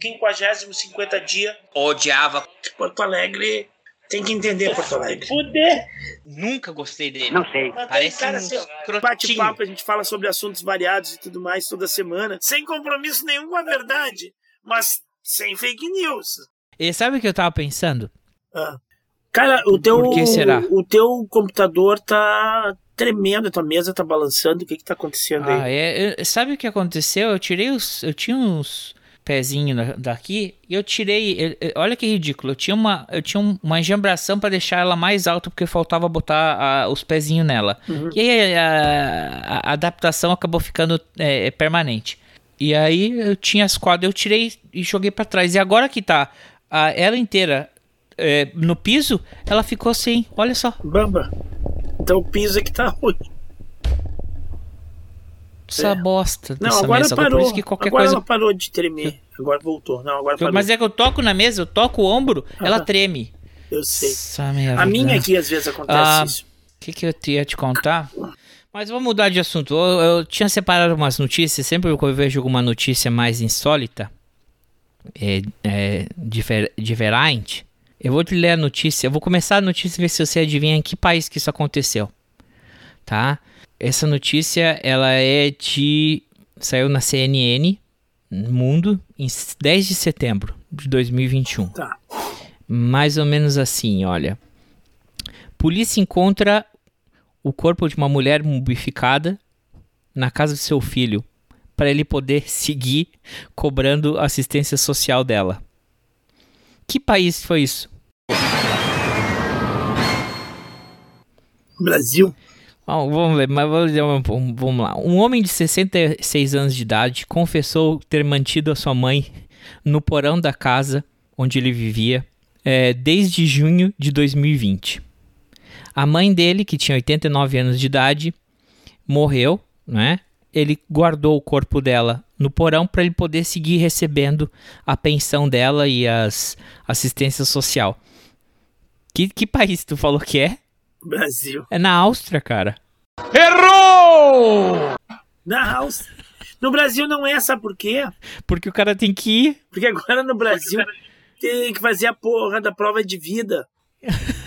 50 50 dia. Odiava. Porto Alegre tem que entender Porto Alegre. Fuder! Nunca gostei dele. Não sei. Parece cara, um assim. Bate-papo, a gente fala sobre assuntos variados e tudo mais toda semana, sem compromisso nenhum com a verdade, mas sem fake news. E sabe o que eu tava pensando? Ah. Cara, o teu, Por que será? o teu computador tá tremendo, a tua mesa tá balançando, o que que tá acontecendo Ah, aí? é, eu- sabe o que aconteceu? Eu tirei os. Eu tinha uns pezinhos da- daqui e eu tirei. olha que ridículo. Eu tinha uma, eu tinha um- uma enjambração pra deixar ela mais alta porque faltava botar ah, os pezinhos nela. E aí a, a- a adaptação acabou ficando é, permanente. E aí eu tinha as quadras, eu tirei e joguei pra trás. E agora que tá a, ela inteira é, no piso, ela ficou assim. Olha só. Bamba. Então o piso é que tá ruim. Essa bosta Não, agora mesa. parou. Qualquer agora coisa ela parou de tremer. Agora voltou. Não, agora parou. Mas é que eu toco na mesa, eu toco o ombro, ela treme. Eu sei. Essa merda. A minha aqui às vezes acontece Ah, isso. O que, que eu ia te contar? Mas vamos mudar de assunto. Eu, eu tinha separado umas notícias. Sempre que eu vejo alguma notícia mais insólita, é, é, difer- diferente, eu vou te ler a notícia. Eu vou começar a notícia e ver se você adivinha em que país que isso aconteceu. Tá? Essa notícia, ela é de... Saiu na CNN Mundo em 10 de setembro de 2021. Tá. Mais ou menos assim, olha. Polícia encontra o corpo de uma mulher mumificada na casa do seu filho para ele poder seguir cobrando assistência social dela. Que país foi isso? Brasil. Vamos ver, mas vamos, lá. Um homem de 66 anos de idade confessou ter mantido a sua mãe no porão da casa onde ele vivia eh, desde junho de 2020. A mãe dele, que tinha 89 anos de idade, morreu, né? Ele guardou o corpo dela no porão para ele poder seguir recebendo a pensão dela e as assistência social. Que, que país tu falou que é? Brasil. É na Áustria, cara. Na house. No Brasil não é, sabe por quê? Porque o cara tem que ir. Porque agora no Brasil tem que fazer a porra da prova de vida.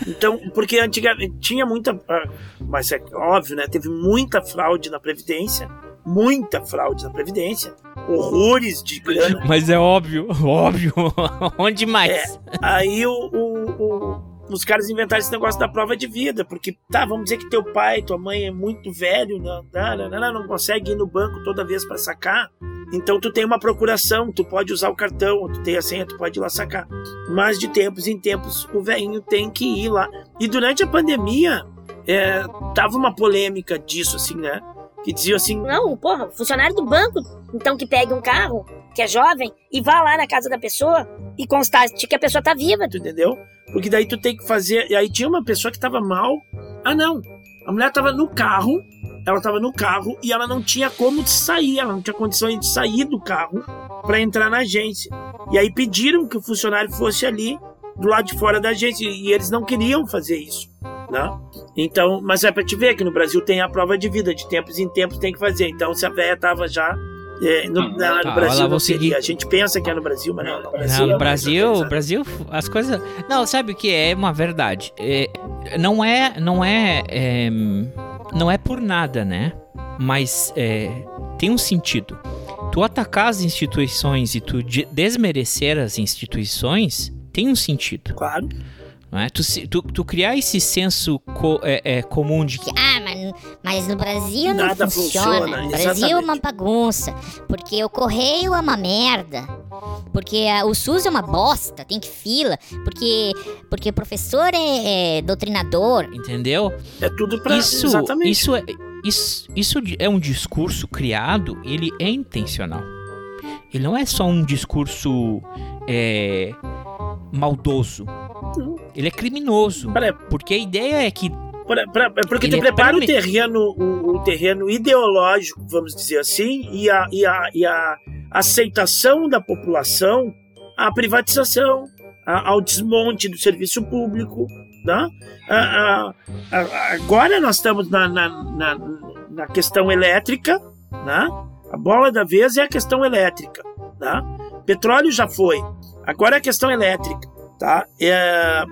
Então, porque antigamente tinha muita. ah, Mas é óbvio, né? Teve muita fraude na Previdência. Muita fraude na Previdência. Horrores de grana. Mas é óbvio, óbvio. Onde mais? É, aí o, o- o- os caras inventaram esse negócio da prova de vida, porque, tá, vamos dizer que teu pai, tua mãe é muito velho, não, não, não, não, não consegue ir no banco toda vez para sacar. Então tu tem uma procuração, tu pode usar o cartão, tu tem a senha, tu pode ir lá sacar. Mas de tempos em tempos o velhinho tem que ir lá. E durante a pandemia, é, tava uma polêmica disso, assim, né? Que dizia assim, Não, porra, funcionário do banco, então que pegue um carro, que é jovem, e vá lá na casa da pessoa e constate que a pessoa tá viva. tu entendeu? Porque daí tu tem que fazer. E aí tinha uma pessoa que tava mal. Ah, não. A mulher tava no carro. Ela tava no carro e ela não tinha como sair. Ela não tinha condições de sair do carro para entrar na agência. E aí pediram que o funcionário fosse ali do lado de fora da agência. E eles não queriam fazer isso. Né? Então, mas é pra te ver que no Brasil tem a prova de vida, de tempos em tempos tem que fazer. Então, se a velha tava já. É, no, na- no Tá, Brasil seguir. A gente pensa que é no Brasil, mas não. No Brasil, Não, é no mais Brasil, organizado. Brasil, as coisas. Não, sabe o que é uma verdade? É, não é, não é, é, não é por nada, né? Mas é, tem um sentido. Tu atacar as instituições e tu de- desmerecer as instituições tem um sentido. Claro. Não é? tu, tu, tu criar esse senso co- é, é, comum de que Ah, mas, mas no Brasil não Nada funciona. funciona, No Brasil é uma bagunça. Porque o correio é uma merda. Porque ah, o SUS é uma bosta, tem que fila. Porque, porque o professor é, é doutrinador. Entendeu? É tudo pra. Isso, exatamente. isso, é, isso, isso é um discurso criado, ele é intencional. Ele não é só um discurso é, maldoso. Ele é criminoso. Pera- Porque a ideia é que. é porque Ele tu é prepara o preme- terreno, o, o terreno ideológico, vamos dizer assim, e a, e a, e a aceitação da população à privatização, a- ao desmonte do serviço público. Né? A- a- agora nós estamos na, na, na, na questão elétrica, né? a bola da vez é a questão elétrica. Né? Petróleo já foi. Agora é a questão elétrica, tá? É,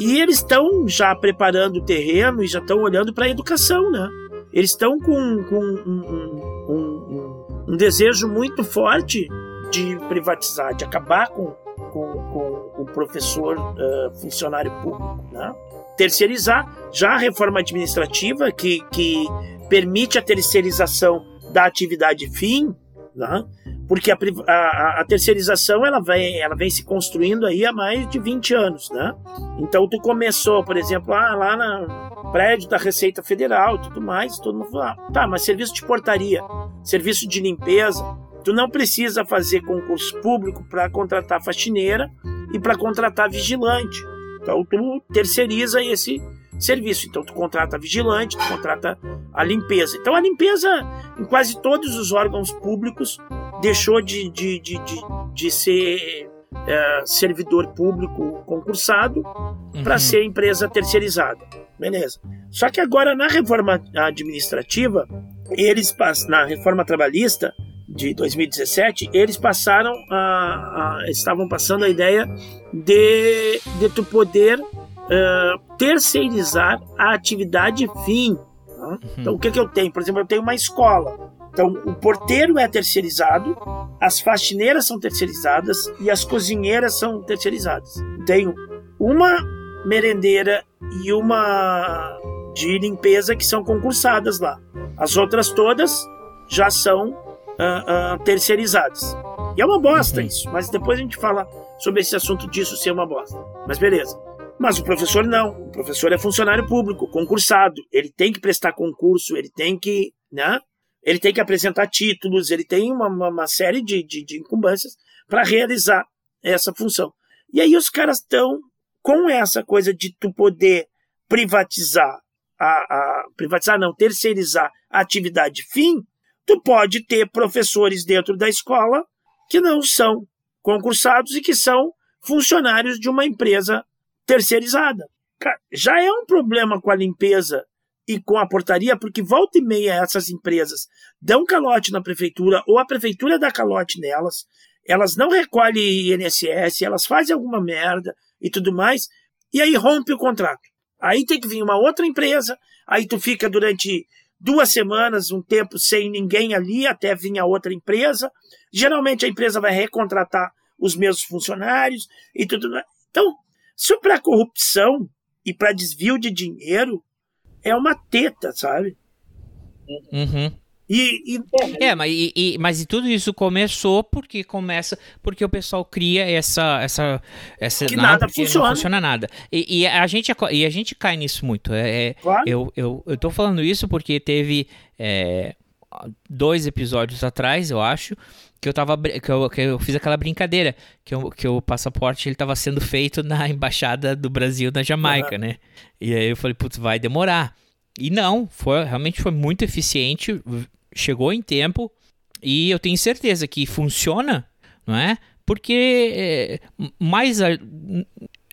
e eles estão já preparando o terreno e já estão olhando para a educação, né? Eles estão com, com um, um, um, um, desejo muito forte de privatizar, de acabar com, com, com o professor uh, funcionário público, né? Terceirizar. Já a reforma administrativa, que, que permite a terceirização da atividade fim, né? porque a, a, a, terceirização ela vem, ela vem se construindo aí há mais de 20 anos, né? Então tu começou, por exemplo, ah, lá no prédio da Receita Federal, tudo mais, todo mundo fala, ah, tá, mas serviço de portaria, serviço de limpeza, tu não precisa fazer concurso público para contratar faxineira e para contratar vigilante. Então tu terceiriza esse serviço. Então tu contrata vigilante, tu contrata a limpeza. Então a limpeza em quase todos os órgãos públicos deixou de, de, de, de, de ser é, servidor público concursado uhum. para ser empresa terceirizada. Beleza. Só que agora na reforma administrativa, eles na reforma trabalhista de 2017, eles passaram a, a estavam passando a ideia de, de tu poder uh, terceirizar a atividade fim. Tá? Uhum. Então, o que, que eu tenho? Por exemplo, eu tenho uma escola. Então, o porteiro é terceirizado, as faxineiras são terceirizadas e as cozinheiras são terceirizadas. Tenho uma merendeira e uma de limpeza que são concursadas lá. As outras todas já são uh, uh, terceirizadas. E é uma bosta uhum. isso, mas depois a gente fala sobre esse assunto disso ser uma bosta. Mas beleza. Mas o professor não. O professor é funcionário público, concursado. Ele tem que prestar concurso, ele tem que, né? Ele tem que apresentar títulos, ele tem uma, uma, série de, de, de incumbências para realizar essa função. E aí os caras estão com essa coisa de tu poder privatizar a, a privatizar não, terceirizar a atividade fim, tu pode ter professores dentro da escola que não são concursados e que são funcionários de uma empresa terceirizada. Já é um problema com a limpeza e com a portaria, porque volta e meia essas empresas dão calote na prefeitura ou a prefeitura dá calote nelas, elas não recolhem INSS, elas fazem alguma merda e tudo mais, e aí rompe o contrato. Aí tem que vir uma outra empresa, aí tu fica durante duas semanas, um tempo sem ninguém ali, até vir a outra empresa. Geralmente a empresa vai recontratar os mesmos funcionários e tudo mais. Então, isso para corrupção e para desvio de dinheiro é uma teta, sabe? Uhum. E, e, é, mas, e, e, mas e tudo isso começou porque começa porque o pessoal cria essa essa essa que nada funciona. não funciona nada e, e, a gente e a gente cai nisso muito é, é claro. eu, eu eu tô falando isso porque teve é, dois episódios atrás eu acho que eu tava que eu, que eu fiz aquela brincadeira que, eu, que o passaporte ele tava sendo feito na embaixada do Brasil na Jamaica, uhum. né? E aí eu falei, putz, vai demorar. E não, foi realmente foi muito eficiente, chegou em tempo e eu tenho certeza que funciona, não é? Porque é, mais a,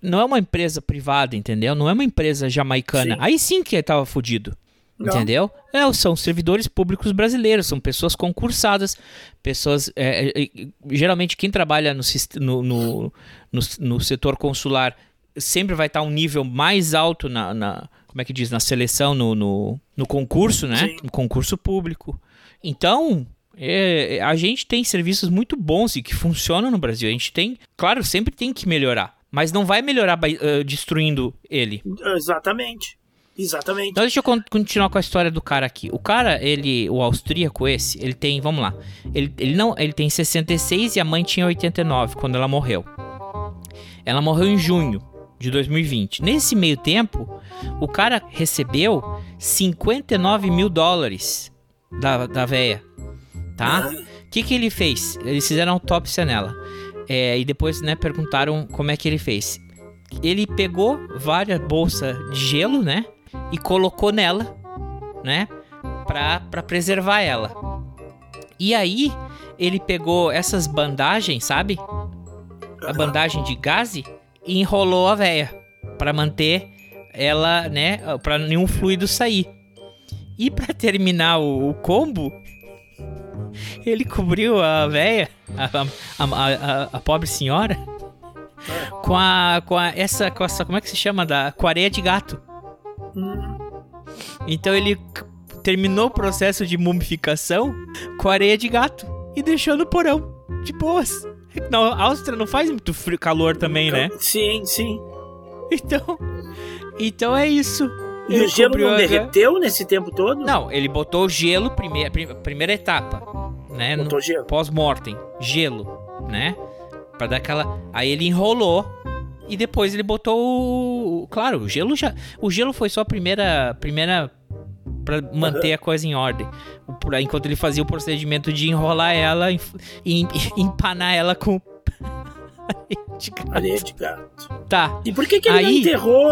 não é uma empresa privada, entendeu? Não é uma empresa jamaicana. Sim. Aí sim que tava fudido. Entendeu? É, são servidores públicos brasileiros, são pessoas concursadas, pessoas. É, é, geralmente, quem trabalha no, no, no, no, setor consular sempre vai estar um nível mais alto na, na como é que diz, na seleção, no, no, no concurso, né? Sim. No concurso público. Então, é, a gente tem serviços muito bons e que funcionam no Brasil. A gente tem, claro, sempre tem que melhorar, mas não vai melhorar uh, destruindo ele. Exatamente. Exatamente. Então deixa eu continuar com a história do cara aqui. O cara, ele, o austríaco esse, ele tem, vamos lá. Ele, ele não, ele tem 66 e a mãe tinha 89 quando ela morreu. Ela morreu em junho de 2020. Nesse meio tempo, o cara recebeu 59 mil dólares da, da véia, tá? O que que ele fez? Eles fizeram autópsia nela. É, e depois, né, perguntaram como é que ele fez. Ele pegou várias bolsas de gelo, né? E colocou nela, né? Pra, pra preservar ela. E aí, ele pegou essas bandagens, sabe? A bandagem de gaze e enrolou a véia para manter ela, né? Para nenhum fluido sair. E para terminar o, o combo, ele cobriu a véia, a, a, a, a- a pobre senhora, com a, com a essa, com essa, como é que se chama, da, com areia de gato. Então ele terminou o processo de mumificação com areia de gato e deixou no porão, de boas. Na Áustria não faz muito frio, calor também, né? Sim, sim. Então, então é isso. E Ele o gelo não derreteu nesse tempo todo? Não, ele botou gelo, primeira, prim- primeira etapa, né? no- Botou gelo. Pós-mortem, gelo, né? Pra dar aquela. Aí ele enrolou e depois ele botou o. Claro, o gelo já. O gelo foi só a primeira. primeira Pra manter a coisa em ordem. Enquanto ele fazia o procedimento de enrolar ela e em- empanar ela com. Areia de gato. Tá. E por que, que ele não Aí- enterrou?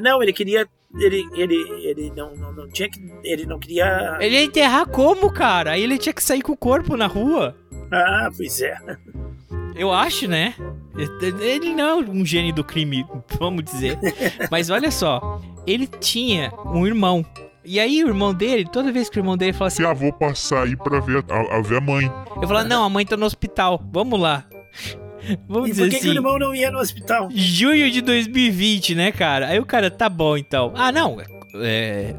Não, ele queria. Ele, ele, ele não, não, não tinha que. Ele não queria. Ele ia enterrar como, cara? Aí ele tinha que sair com o corpo na rua. Ah, pois é. Eu acho, né? Ele não é um gênio do crime, vamos dizer. Mas olha só, ele tinha um irmão. E aí o irmão dele, toda vez que o irmão dele fala assim, ah, vou passar aí pra ver a, a ver a mãe. eu falo, não, a mãe tá no hospital, vamos lá. Vamos E dizer por que, que o assim. irmão não ia no hospital? Junho de 2020, né, cara? Aí o cara, tá bom então. Ah, não. É.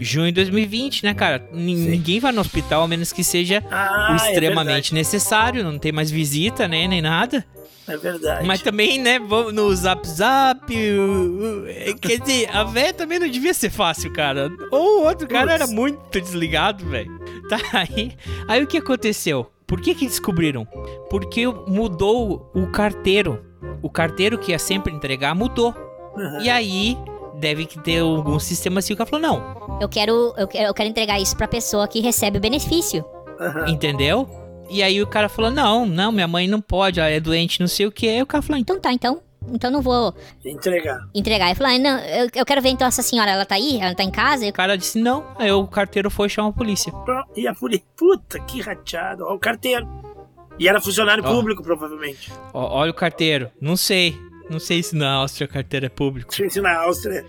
Junho de 2020, né, cara? Nin- Sim. Ninguém vai no hospital a menos que seja Ah, o extremamente é necessário, não tem mais visita, né, nem nada. É verdade. Mas também, né, vamos no zap zap. é, Quer dizer, a véia também não devia ser fácil, cara. Ou o outro cara Putz. era muito desligado, velho. Tá aí. Aí o que aconteceu? Por que que descobriram? Porque mudou o carteiro. O carteiro que ia sempre entregar mudou. Aham. E aí deve que ter algum sistema assim. O cara falou, não, Eu quero, eu quero, eu quero entregar isso pra pessoa que recebe o benefício. Entendeu? E aí o cara falou, não, não, minha mãe não pode, ela é doente, não sei o que. Aí o cara falou, então. Tá, então. Então não vou Entregar. entregar. Eu falei, ah, não, eu, eu quero ver então essa senhora, ela tá aí? Ela tá em casa? Eu- O cara disse não, aí o carteiro foi chamar a polícia. Pronto. E a polícia. Puta, que rateado. Ó, o carteiro. E era funcionário Ó. público, provavelmente. Ó, olha o carteiro. Não sei. Não sei se na Áustria o carteiro é público. Se na Áustria.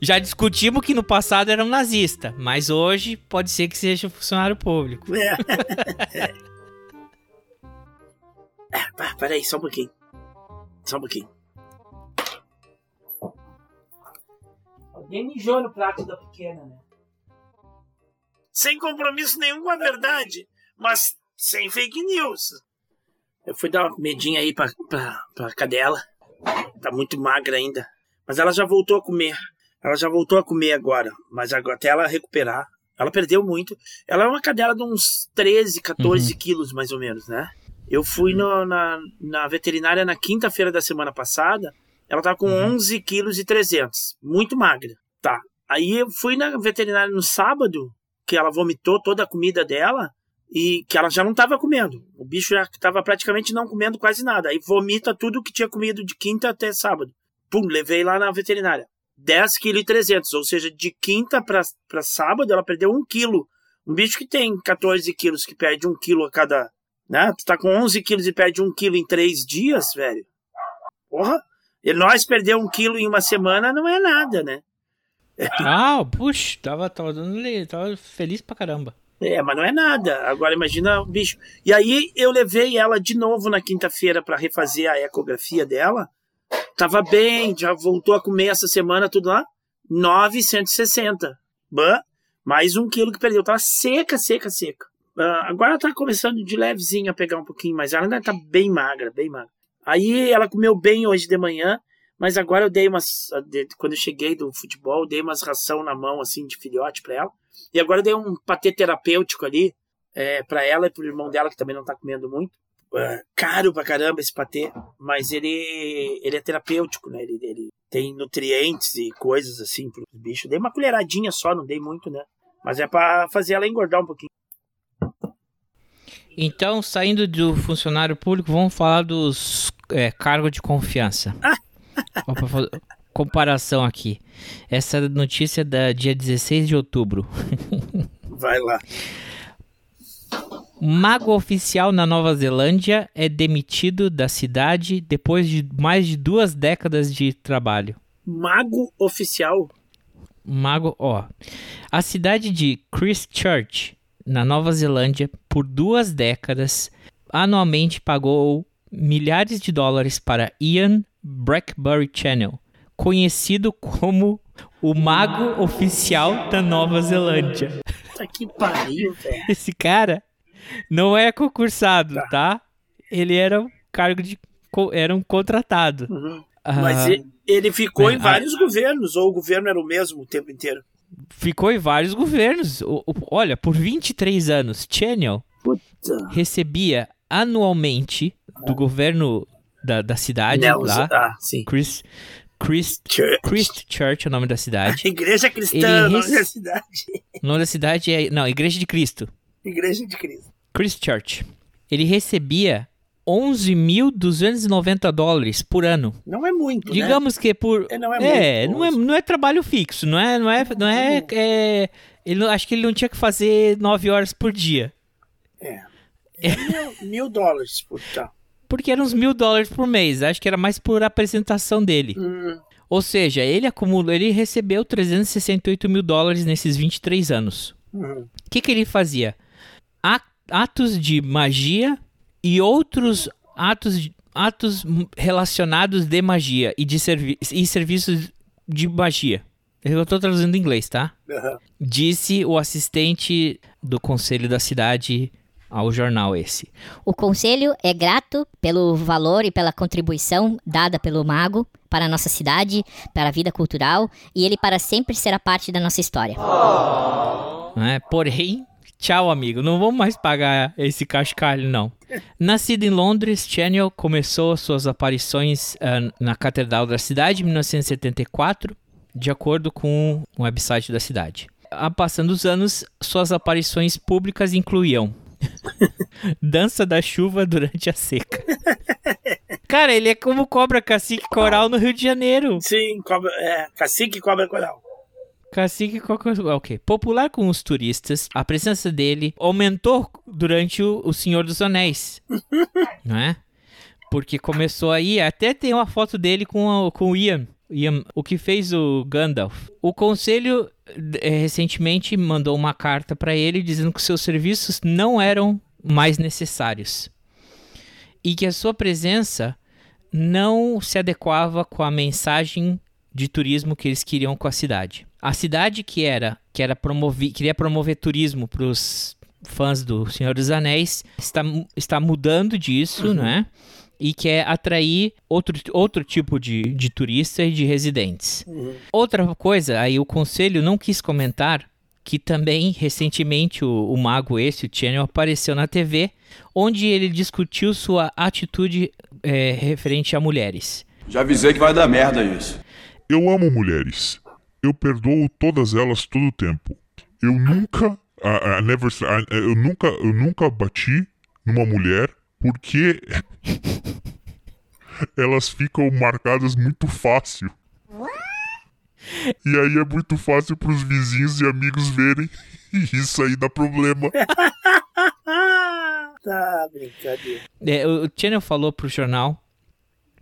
Já discutimos que no passado era um nazista, mas hoje pode ser que seja funcionário público. É. é. Ah, peraí, só um pouquinho. Só um pouquinho. Alguém mijou no prato da pequena, né? Sem compromisso nenhum com a verdade, mas sem fake news. Eu fui dar uma comidinha aí pra, pra, pra cadela. Tá muito magra ainda. Mas ela já voltou a comer. Ela já voltou a comer agora. Mas agora, até ela recuperar. Ela perdeu muito. Ela é uma cadela de uns 13, 14 quilos, mais ou menos, né? Eu fui no- na, na veterinária na quinta-feira da semana passada. Ela tava com 11 quilos e 300. Muito magra. Tá. Aí eu fui na veterinária no sábado, que ela vomitou toda a comida dela e que ela já não estava comendo. O bicho já estava praticamente não comendo quase nada. Aí vomita tudo que tinha comido de quinta até sábado. Pum, levei lá na veterinária. 10 kg 300, ou seja, de quinta para sábado ela perdeu 1 quilo. Um bicho que tem 14 quilos, que perde 1 quilo a cada... Né? Tu tá com 11 quilos e perde 1 quilo em 3 dias, velho. Porra! E nós perder 1 quilo em uma semana não é nada, né? Ah, puxa, tava, tava dando tava feliz pra caramba. É, mas não é nada. Agora imagina o bicho. E aí eu levei ela de novo na quinta-feira para refazer a ecografia dela. Tava bem, já voltou a comer essa semana, tudo lá. 960. Bah, mais um quilo que perdeu. Tava seca, seca, seca. Ah, agora tá começando de levezinho a pegar um pouquinho, mas ela ainda tá bem magra, bem magra. Aí ela comeu bem hoje de manhã, mas agora eu dei umas. Quando eu cheguei do futebol, eu dei umas ração na mão, assim, de filhote pra ela. E agora eu dei um patê terapêutico ali é, para ela e pro irmão dela, que também não tá comendo muito. É, caro pra caramba esse patê, mas ele, ele é terapêutico, né? Ele, ele tem nutrientes e coisas assim pros bichos. Dei uma colheradinha só, não dei muito, né? Mas é pra fazer ela engordar um pouquinho. Então, saindo do funcionário público, vamos falar dos é, cargos de confiança. Ó, pra fazer comparação aqui. Essa notícia é da dia 16 de outubro. Vai lá. Mago oficial na Nova Zelândia é demitido da cidade depois de mais de duas décadas de trabalho. Mago oficial. Mago, ó. A cidade de Christchurch na Nova Zelândia por duas décadas, anualmente pagou milhares de dólares para Ian Blackberry Channel, conhecido como o mago oficial da Nova Zelândia. Tá que pariu, velho. Esse cara não é concursado, Tá. tá? Ele era um cargo de era um contratado. Uhum. Ah, Mas e- ele ficou é, em vários governos, ou o governo era o mesmo o tempo inteiro. ficou em vários governos. Olha, por 23 anos, Channel Puta. recebia anualmente do governo da, da cidade Nelson. lá, Ah, sim. Chris, Church. Christ Church é o nome da cidade. Igreja Cristã, Ele nome rece- da cidade. O nome da cidade é, não, Igreja de Cristo. Igreja de Cristo. Christ Church. Ele recebia 11.290 dólares por ano. Não é muito, né? Digamos que por. É, não é É, muito, não é, não é trabalho fixo, não é. Não é, não é, é- ele, não- acho que ele não tinha que fazer 9 horas por dia. É. É mil, mil dólares por tá. Porque eram uns mil dólares por mês. Acho que era mais por apresentação dele. Hum, Ou seja, ele acumulou, ele recebeu 368 mil dólares nesses 23 anos. uhum. O que, que ele fazia? Atos de magia e outros atos, atos relacionados de magia e de servi e serviços de magia. Eu estou traduzindo em inglês, tá? Aham. Disse o assistente do conselho da cidade ao jornal esse. O conselho é grato pelo valor e pela contribuição dada pelo mago para a nossa cidade, para a vida cultural, e ele para sempre será parte da nossa história. né? Porém, tchau, amigo, não vamos mais pagar esse cascalho, não. Nascido em Londres, Channel começou suas aparições ah, na Catedral da cidade em 1974, de acordo com o website da cidade. Ah, Passando os anos, suas aparições públicas incluíam Dança da chuva durante a seca. Cara, ele é como Cobra Cacique Coral no Rio de Janeiro. Sim, cobra, é, cacique cobra coral. Cacique Coco... Ok. Popular com os turistas, a presença dele aumentou durante o, o Senhor dos Anéis. não é? Porque começou aí, até tem uma foto dele com, a- com o Ian. Ian, o que fez o Gandalf. O conselho recentemente mandou uma carta para ele dizendo que seus serviços não eram mais necessários. E que a sua presença não se adequava com a mensagem de turismo que eles queriam com a cidade. A cidade que era que era promover, queria promover turismo para os fãs do Senhor dos Anéis está, está mudando disso, né? E quer atrair outro, outro tipo de, de turista e de residentes. Outra coisa, aí o conselho não quis comentar que também recentemente o, o mago esse, o Channel, apareceu na TV, onde ele discutiu sua atitude eh, referente a mulheres. Já avisei que vai dar merda isso. Eu amo mulheres. Eu perdoo todas elas todo o tempo. Eu nunca, I- I never, I- eu nunca, eu nunca bati numa mulher porque elas ficam marcadas muito fácil. E aí é muito fácil pros vizinhos e amigos verem e isso aí dá problema. Tá, brincadeira. É, o o Channel falou pro jornal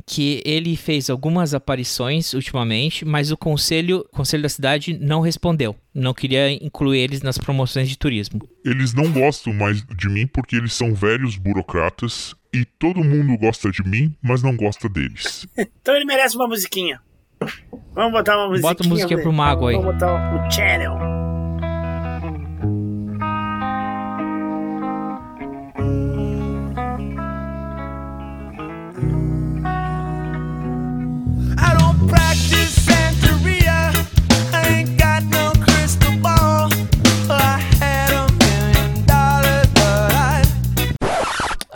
que ele fez algumas aparições ultimamente, mas o conselho, o conselho da cidade não respondeu. Não queria incluir eles nas promoções de turismo. Eles não gostam mais de mim porque eles são velhos burocratas e todo mundo gosta de mim, mas não gosta deles. Então ele merece uma musiquinha. Vamos botar uma musiquinha. Bota a musiquinha pra pro mago aí. Vamos botar o channel.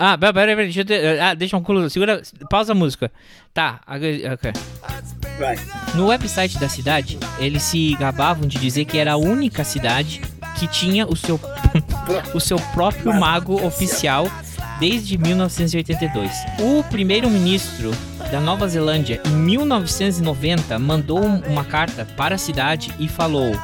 Ah, pera, pera, pera, deixa eu ter, ah, deixa um culo, segura, pausa a música. Tá. Vai. No website da cidade, eles se gabavam de dizer que era a única cidade que tinha o seu, o seu próprio mago oficial desde 1982. O primeiro-ministro da Nova Zelândia, em 1990, mandou um- uma carta para a cidade e falou: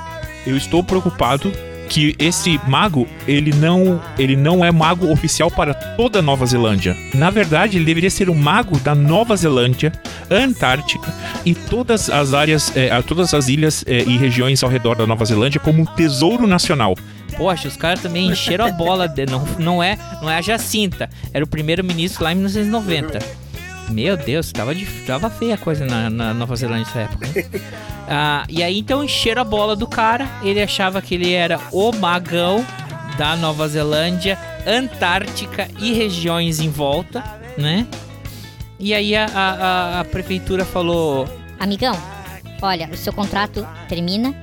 Eu estou preocupado que esse mago, ele não, ele não é mago oficial para toda a Nova Zelândia. Na verdade, ele deveria ser o mago da Nova Zelândia, Antártica e todas as áreas, eh, todas as ilhas eh, e regiões ao redor da Nova Zelândia como um tesouro nacional. Poxa, os caras também encheram a bola. De, não, não, é, não é a Jacinta. Era o primeiro-ministro lá em 1990. Meu Deus, tava, dif- tava feia a coisa na, na Nova Zelândia nessa época. né? Ah, e aí então encheram a bola do cara. Ele achava que ele era o magão da Nova Zelândia, Antártica e regiões em volta, né? E aí a, a, a- a prefeitura falou: Amigão, olha, o seu contrato termina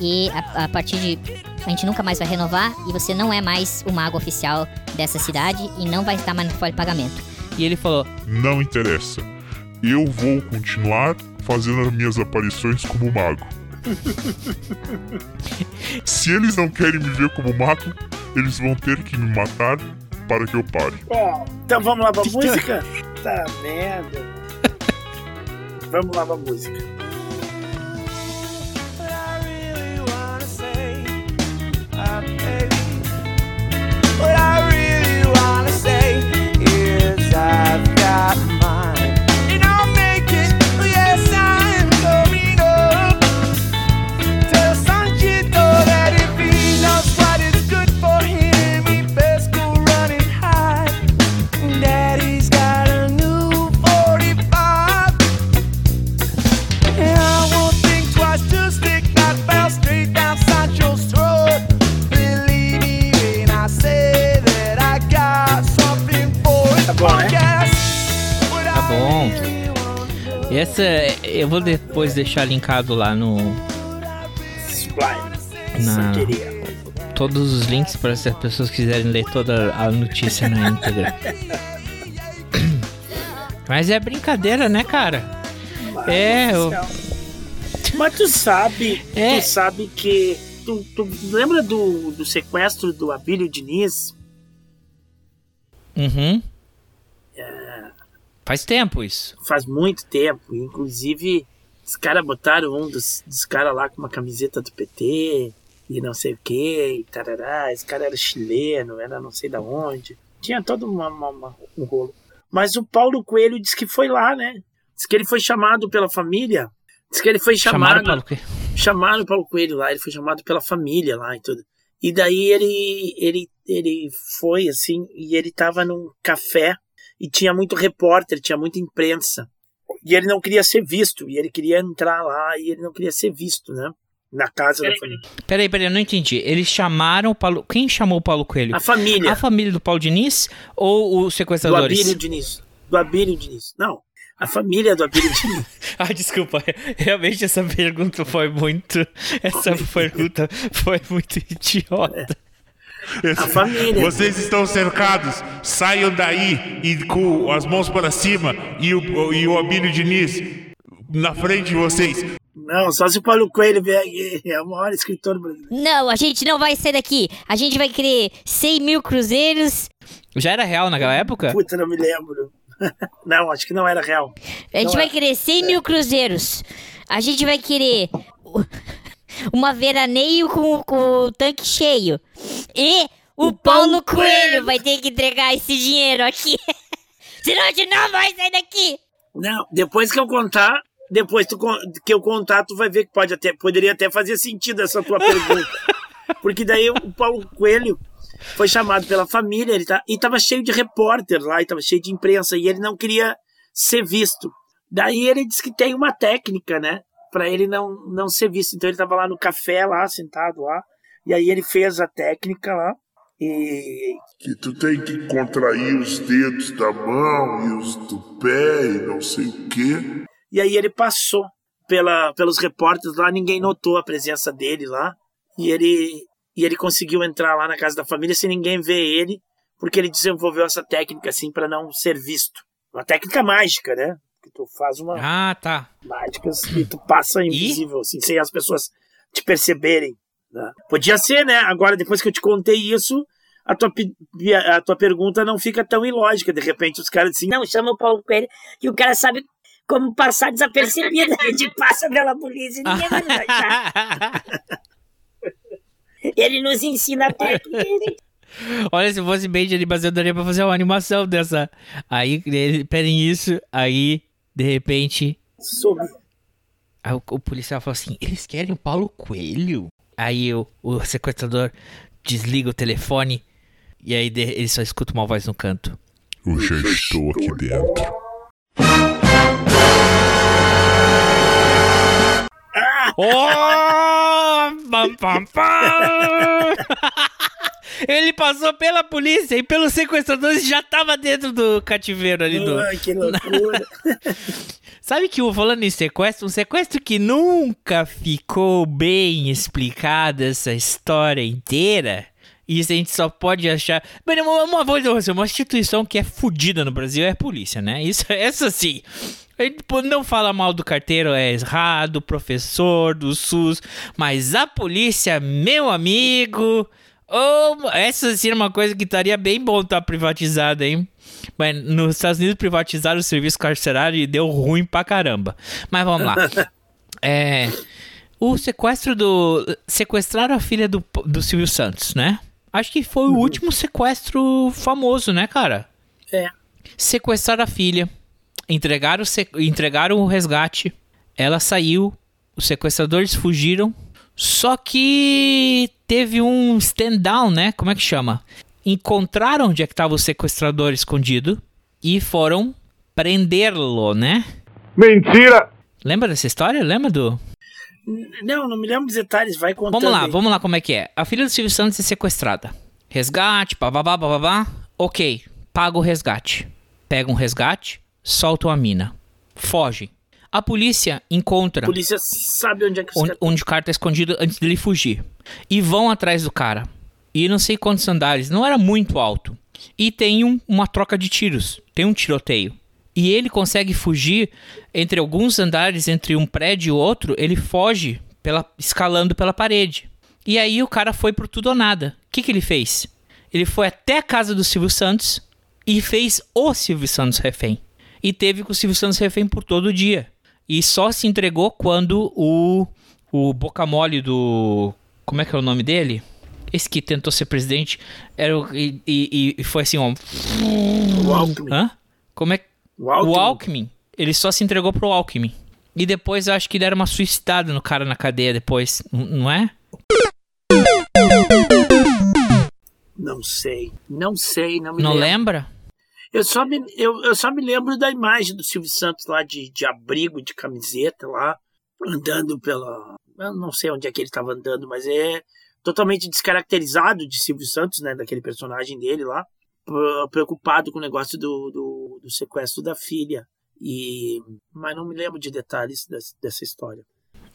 e a, a partir de. A gente nunca mais vai renovar e você não é mais o mago oficial dessa cidade e não vai estar mais no folha de pagamento. E ele falou: Não interessa. Eu vou continuar fazendo as minhas aparições como mago. Se eles não querem me ver como mago, eles vão ter que me matar para que eu pare. Bom, então vamos lá pra música? Tá merda. Vamos lá pra música. Essa eu vou depois deixar linkado lá no Sublime. Na- todos os links para se as pessoas quiserem ler toda a notícia na íntegra. Mas é brincadeira, né, cara? É, eu- Mas tu sabe, É. tu sabe que. Tu, tu lembra do, do sequestro do Abílio Diniz? Uhum. Faz tempo isso. Faz muito tempo. Inclusive, os caras botaram um dos, dos caras lá com uma camiseta do PT e não sei o que, e tarará. Esse cara era chileno, era não sei da onde. Tinha todo uma, uma- uma- um rolo. Mas o Paulo Coelho disse que foi lá, né? Diz que ele foi chamado pela família. Diz que ele foi Chamaram chamado. para o quê? chamaram o Paulo Coelho lá, ele foi chamado pela família lá e tudo. E daí ele ele ele foi assim, e ele tava num café e tinha muito repórter, tinha muita imprensa. E ele não queria ser visto, e ele queria entrar lá e ele não queria ser visto, né? Na casa da família. Peraí, peraí, eu não entendi. Eles chamaram o Paulo. Quem chamou o Paulo Coelho? A família A família do Paulo Diniz ou os do sequestradores? Abílio Diniz. Do Abílio Diniz. Não, a família do Abílio Diniz. Ah, desculpa. Realmente essa pergunta foi muito. Essa pergunta foi muito idiota. A família. Vocês estão cercados, saiam daí e com as mãos para cima e o, e o Abílio Diniz na frente de vocês. Não, só se o Paulo Coelho vier aqui. É o maior escritor brasileiro. Não, a gente não vai sair daqui. A gente vai querer 100 mil cruzeiros. Já era real naquela época? Puta, não me lembro. Não, acho que não era real. A gente Não vai é. querer 100 mil cruzeiros. A gente vai querer uma veraneio com, com o tanque cheio. E o, Paulo Coelho vai ter que entregar esse dinheiro aqui. Senão a gente não vai sair daqui. Não, depois que eu contar, depois tu que eu contar, tu vai ver que pode até, poderia até fazer sentido essa tua pergunta. Porque daí o Paulo Coelho foi chamado pela família, ele tá, e tava cheio de repórter lá, e tava cheio de imprensa, e ele não queria ser visto. Daí ele disse que tem uma técnica, né, para ele não, não ser visto. Então ele tava lá no café, lá, sentado lá, e aí ele fez a técnica lá, e Que tu tem que contrair os dedos da mão e os do pé e não sei o quê. E aí ele passou pela, pelos repórteres lá, ninguém notou a presença dele lá. E ele, e ele conseguiu entrar lá na casa da família sem ninguém ver ele, porque ele desenvolveu essa técnica assim para não ser visto. Uma técnica mágica, né? Que tu faz uma Ah, tá. mágicas e tu passa invisível, assim, sem as pessoas te perceberem. né? Podia ser, né? Agora, depois que eu te contei isso, a tua, a tua pergunta não fica tão ilógica. De repente, os caras dizem, não, chama o Paulo Coelho, que o cara sabe como passar desapercebido. A gente passa pela polícia e ninguém vai nos achar. Ele nos ensina a técnica. Olha, se fosse bem de animação, daria pra fazer uma animação dessa. Aí, eles pedem isso, aí, de repente, Some. aí o, o policial fala assim: eles querem o Paulo Coelho? Aí o, o sequestrador, desliga o telefone e aí de- ele só escuta uma voz no canto. Eu já estou aqui dentro. Oh! Pam, pam, pam! Ele passou pela polícia e pelos sequestradores e já tava dentro do cativeiro ali do. Ai, que loucura. Sabe que o falando em sequestro, um sequestro que nunca ficou bem explicado essa história inteira. Isso a gente só pode achar. Mano, uma, uma, voz- uma instituição que é fodida no Brasil é a polícia, né? Isso, essa sim. A gente não fala mal do carteiro, é errado, professor, do SUS, mas a polícia, meu amigo. Oh, essa sim é uma coisa que estaria bem bom estar privatizada, hein? Mas nos Estados Unidos privatizaram o serviço carcerário e deu ruim pra caramba. Mas vamos lá. É, o sequestro do. Sequestraram a filha do, do Silvio Santos, né? Acho que foi o último sequestro famoso, né, cara? É. Sequestraram a filha, entregaram, o se- entregaram o resgate, ela saiu, os sequestradores fugiram, só que teve um stand down, né? Como é que chama? Encontraram onde é que estava o sequestrador escondido e foram prendê-lo, né? Mentira! Lembra dessa história? Lembra do. Não, não me lembro dos detalhes, vai contando. Vamos lá, aí. vamos lá como é que é. A filha do Silvio Santos é sequestrada. Resgate, bababá, bababá. Ok, paga o resgate. Pega um resgate, soltam a mina. Fogem. A polícia encontra A polícia sabe onde é que onde, onde o cara tá escondido antes dele fugir. E vão atrás do cara. E não sei quantos andares, não era muito alto. E tem um- uma troca de tiros, tem um tiroteio. E ele consegue fugir entre alguns andares, entre um prédio e outro, ele foge pela, escalando pela parede. E aí o cara foi pro tudo ou nada. O que, que ele fez? Ele foi até a casa do Silvio Santos e fez o Silvio Santos refém. E teve com o Silvio Santos refém por todo o dia. E só se entregou quando o, o boca mole do. Como é que é o nome dele? Esse que tentou ser presidente. Era o, e, e- e foi assim, ó. Como é que. O Alckmin. O Alckmin. Ele só se entregou pro Alckmin. E depois eu acho que deram uma suicidada no cara na cadeia depois, não é? Não sei. Não sei, não me Não lembro. lembra? Eu só, me, eu, eu só me lembro da imagem do Silvio Santos lá de, de abrigo, de camiseta lá, andando pela. Eu não sei onde é que ele estava andando, mas é totalmente descaracterizado de Silvio Santos, né? Daquele personagem dele lá, preocupado com o negócio do, do, do sequestro da filha. E, mas não me lembro de detalhes dessa, dessa história.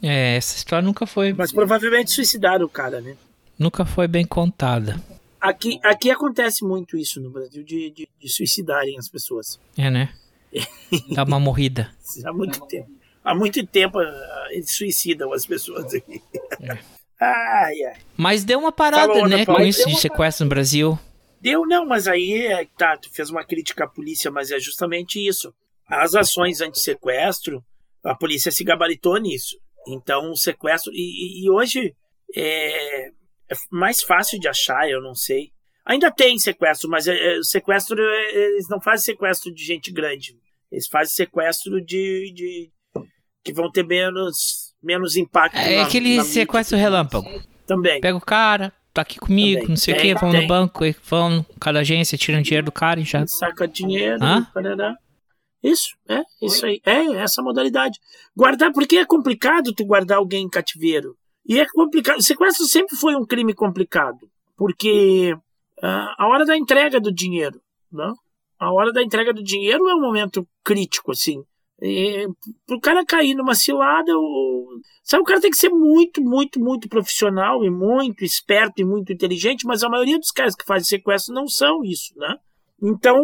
É, essa história nunca foi, Mas provavelmente suicidaram o cara, né? nunca foi bem contada. Aqui, aqui acontece muito isso no Brasil, de, de, de suicidarem as pessoas. É, né? Dá uma morrida. Há muito tempo. Há muito tempo ah, eles suicidam as pessoas aqui. ai, ai. Mas deu uma parada, Falou, né, com isso de sequestro no Brasil. Deu não, mas aí é, tá, tu fez uma crítica à polícia, mas é justamente isso. As ações anti-sequestro, a polícia se gabaritou nisso. Então, o sequestro. E, e- hoje é, é mais fácil de achar, eu não sei. Ainda tem sequestro, mas é, é, sequestro, é, eles não fazem sequestro de gente grande. Eles fazem sequestro de. de que vão ter menos, menos impacto. É na- aquele na sequestro relâmpago. Também. Pega o cara, tá aqui comigo, Também. não sei o Tem, que, vão no banco, vão cada agência, tiram dinheiro do cara e já. saca dinheiro, Hã? parará. Isso, é, isso aí. É, essa modalidade. Guardar, porque é complicado tu guardar alguém em cativeiro. E é complicado. Sequestro sempre foi um crime complicado. Porque ah, a hora da entrega do dinheiro, não? A hora da entrega do dinheiro é um momento crítico, assim. E, pro cara cair numa cilada, o... sabe, o cara tem que ser muito, muito, muito profissional e muito esperto e muito inteligente, mas a maioria dos caras que fazem sequestro não são isso, né? Então,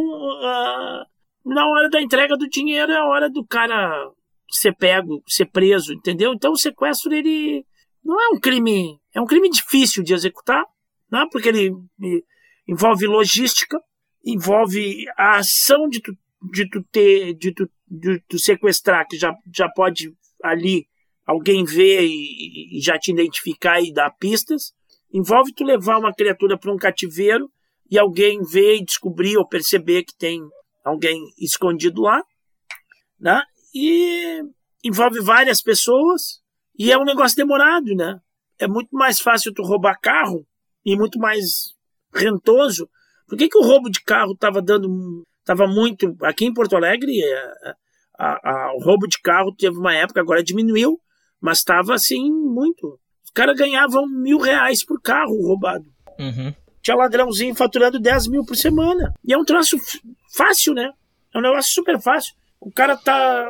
ah, na hora da entrega do dinheiro é a hora do cara ser pego, ser preso, entendeu? Então o sequestro ele não é um crime, é um crime difícil de executar, né? Porque ele eh, envolve logística, envolve a ação de tu, de tu ter, de tu, de tu sequestrar, que já, já pode ali alguém ver e, e já te identificar e dar pistas. Envolve tu levar uma criatura para um cativeiro e alguém ver e descobrir ou perceber que tem alguém escondido lá, né? E envolve várias pessoas e é um negócio demorado, né? É muito mais fácil tu roubar carro e muito mais rentoso. Por que, que o roubo de carro estava dando. Estava muito. Aqui em Porto Alegre, é, a- a- o roubo de carro teve uma época, agora diminuiu, mas estava assim muito. Os caras ganhavam mil reais por carro roubado. Uhum. Tinha ladrãozinho faturando 10 mil por semana. E é um troço fácil, né? É um negócio super fácil. O cara tá.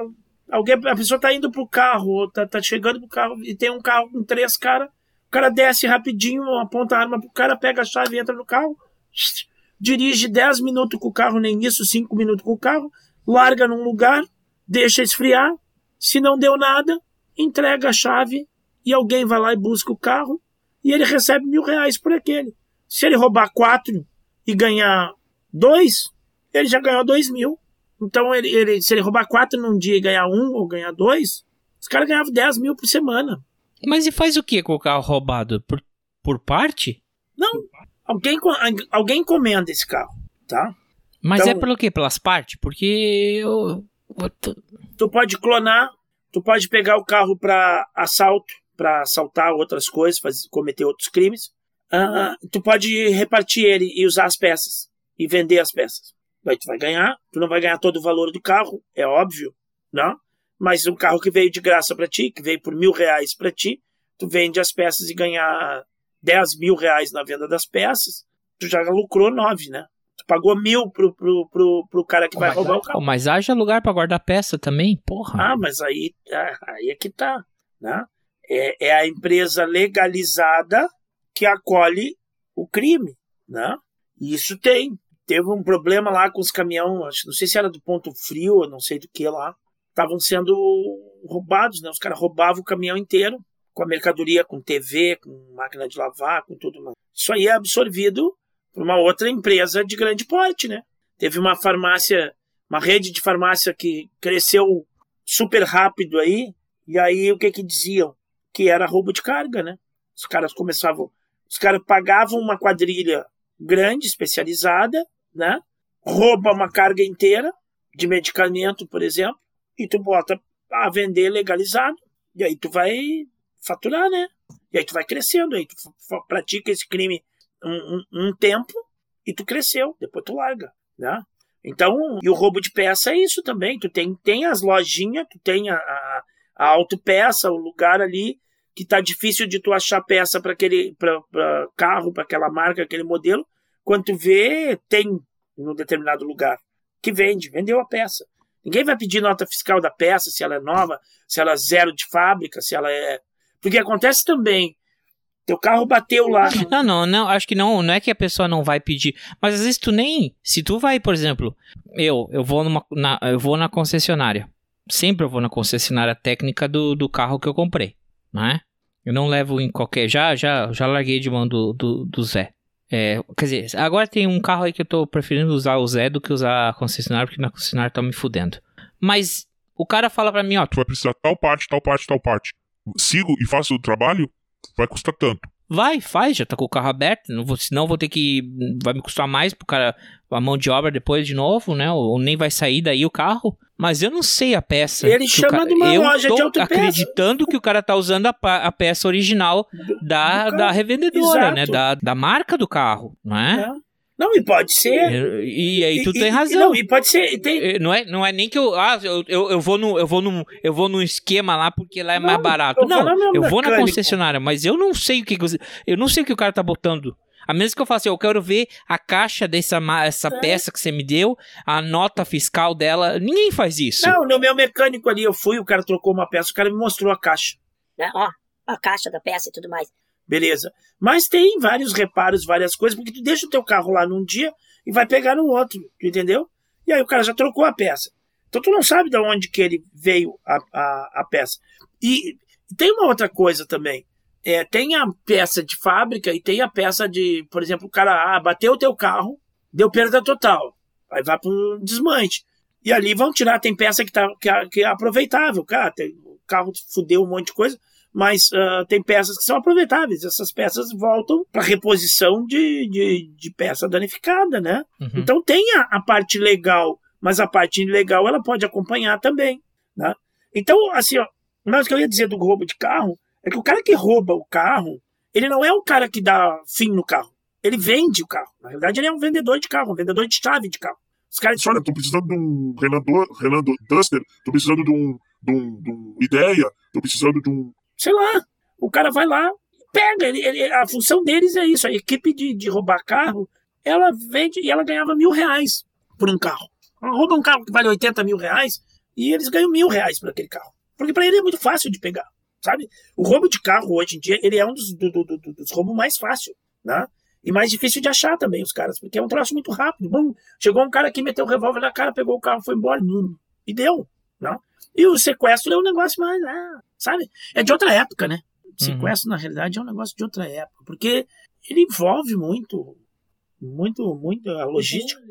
Alguém, a pessoa tá indo pro carro, ou tá, tá chegando pro carro e tem um carro com três caras. O cara desce rapidinho, aponta a arma pro cara, pega a chave, entra no carro, dirige 10 minutos com o carro, nem isso, 5 minutos com o carro, larga num lugar, deixa esfriar. Se não deu nada, entrega a chave e alguém vai lá e busca o carro e ele recebe mil reais por aquele. Se ele roubar quatro e ganhar dois, ele já ganhou dois mil. Então, ele, ele- se ele roubar quatro num dia e ganhar um ou ganhar dois, os caras ganhavam 10 mil por semana. Mas e faz o que com o carro roubado? Por, por parte? Não, alguém, alguém encomenda esse carro, tá? Mas Então- é pelo quê? Pelas partes? Porque eu. Tu pode clonar, tu pode pegar o carro para assalto, para assaltar outras coisas, fazer, cometer outros crimes. Ah, tu pode repartir ele e usar as peças e vender as peças. Aí tu vai ganhar, tu não vai ganhar todo o valor do carro, é óbvio, não? Mas um carro que veio de graça para ti, que veio por mil reais para ti, tu vende as peças e ganhar 10 mil reais na venda das peças, tu já lucrou nove, né? Tu pagou mil pro, pro, pro, pro cara que vai roubar o carro. Pô, mas haja lugar pra guardar peça também, porra. Ah, mas aí, ah, aí é que tá, né? É, é a empresa legalizada que acolhe o crime, né? E isso tem. Teve um problema lá com os caminhões, não sei se era do ponto frio, ou não sei do que lá. Estavam sendo roubados, né? Os caras roubavam o caminhão inteiro, com a mercadoria, com TV, com máquina de lavar, com tudo mais. Isso aí é absorvido por uma outra empresa de grande porte, né? Teve uma farmácia, uma rede de farmácia que cresceu super rápido aí, e aí o que que diziam? Que era roubo de carga, né? Os caras começavam, os caras pagavam uma quadrilha grande, especializada, né? Rouba uma carga inteira de medicamento, por exemplo, e tu bota a vender legalizado, e aí tu vai faturar, né? E aí tu vai crescendo, aí tu pratica esse crime um, um- um tempo e tu cresceu, depois tu larga, né? Então, e o roubo de peça é isso também. Tu tem, tem as lojinhas, tu tem a, a, a autopeça, o lugar ali que tá difícil de tu achar peça para aquele pra, pra carro, para aquela marca, aquele modelo. Quando tu vê, tem num determinado lugar que vende, vendeu a peça. Ninguém vai pedir nota fiscal da peça, se ela é nova, se ela é zero de fábrica, se ela é. Porque acontece também. Teu carro bateu lá. Não, não, não, acho que não, não é que a pessoa não vai pedir, mas às vezes tu nem, se tu vai, por exemplo, eu, eu vou numa, na, eu vou na concessionária, sempre eu vou na concessionária técnica do, do carro que eu comprei, né? Eu não levo em qualquer, já, já, já larguei de mão do, do, do Zé. É, quer dizer, agora tem um carro aí que eu tô preferindo usar o Zé do que usar a concessionária, porque na concessionária tá me fudendo. Mas o cara fala pra mim, ó, Tu vai precisar tal parte, tal parte, tal parte. Sigo e faço o trabalho, vai custar tanto. Vai, faz, já tá com o carro aberto, não vou, senão vou ter que. Vai me custar mais pro cara a mão de obra depois de novo, né? Ou, ou nem vai sair daí o carro. Mas eu não sei a peça. Ele chama cara- de uma eu loja tô de autopeça. acreditando que o cara tá usando a, a peça original da, da revendedora, Exato. né? Da, da marca do carro, não é? É. Não, e pode ser. E, e aí tu E- tem e- razão. Não, e pode ser. e Tem, Não é, não é nem que eu. Ah, eu, eu, eu vou no, eu vou num, eu vou num esquema lá porque lá é mais Não, barato. eu vou Não, eu vou na concessionária, mas eu não sei o que, eu não sei o que o cara tá botando. A menos que eu faça assim, eu quero ver a caixa dessa essa É. peça que você me deu, a nota fiscal dela. Ninguém faz isso. Não, no meu mecânico ali eu fui, o cara trocou uma peça, o cara me mostrou a caixa. Né? Ó, a caixa da peça e tudo mais. Beleza. Mas tem vários reparos, várias coisas, porque tu deixa o teu carro lá num dia e vai pegar no outro, entendeu? E aí o cara já trocou a peça. Então tu não sabe de onde que ele veio a, a, a peça. E tem uma outra coisa também. É, tem a peça de fábrica e tem a peça de, por exemplo, o cara ah, bateu o teu carro, deu perda total. Aí vai pro desmanche. E ali vão tirar, tem peça que, tá, que, é- que é aproveitável, cara. Tem, o carro fudeu um monte de coisa, mas ah, tem peças que são aproveitáveis. Essas peças voltam para reposição de, de, de peça danificada, né? Uhum. Então tem a, a parte legal, mas a parte ilegal ela pode acompanhar também, né? Então, assim, ó, mas o que eu ia dizer do roubo de carro é que o cara que rouba o carro, ele não é o cara que dá fim no carro. Ele vende o carro. Na verdade, ele é um vendedor de carro, um vendedor de chave de carro. Os caras Disse, olha, tô precisando de um Renault, Renault Duster, tô precisando de um, de um, de um Ideia, tô precisando de um... sei lá, o cara vai lá, pega, ele, ele- a função deles é isso, a equipe de, de roubar carro, ela vende e ela ganhava mil reais por um carro. Ela rouba um carro que vale 80 mil reais e eles ganham mil reais por aquele carro. Porque para ele é muito fácil de pegar, sabe? O roubo de carro hoje em dia, ele é um dos, do- do- do- dos roubos mais fáceis, né? E mais difícil de achar também os caras, porque é um troço muito rápido. Bom, chegou um cara aqui, meteu o revólver na cara, pegou o carro, foi embora, e deu, né? E o sequestro é um negócio mais, ah, sabe? É de outra época, né? O sequestro, na realidade, é um negócio de outra época, porque ele envolve muito, muito, muito a logística.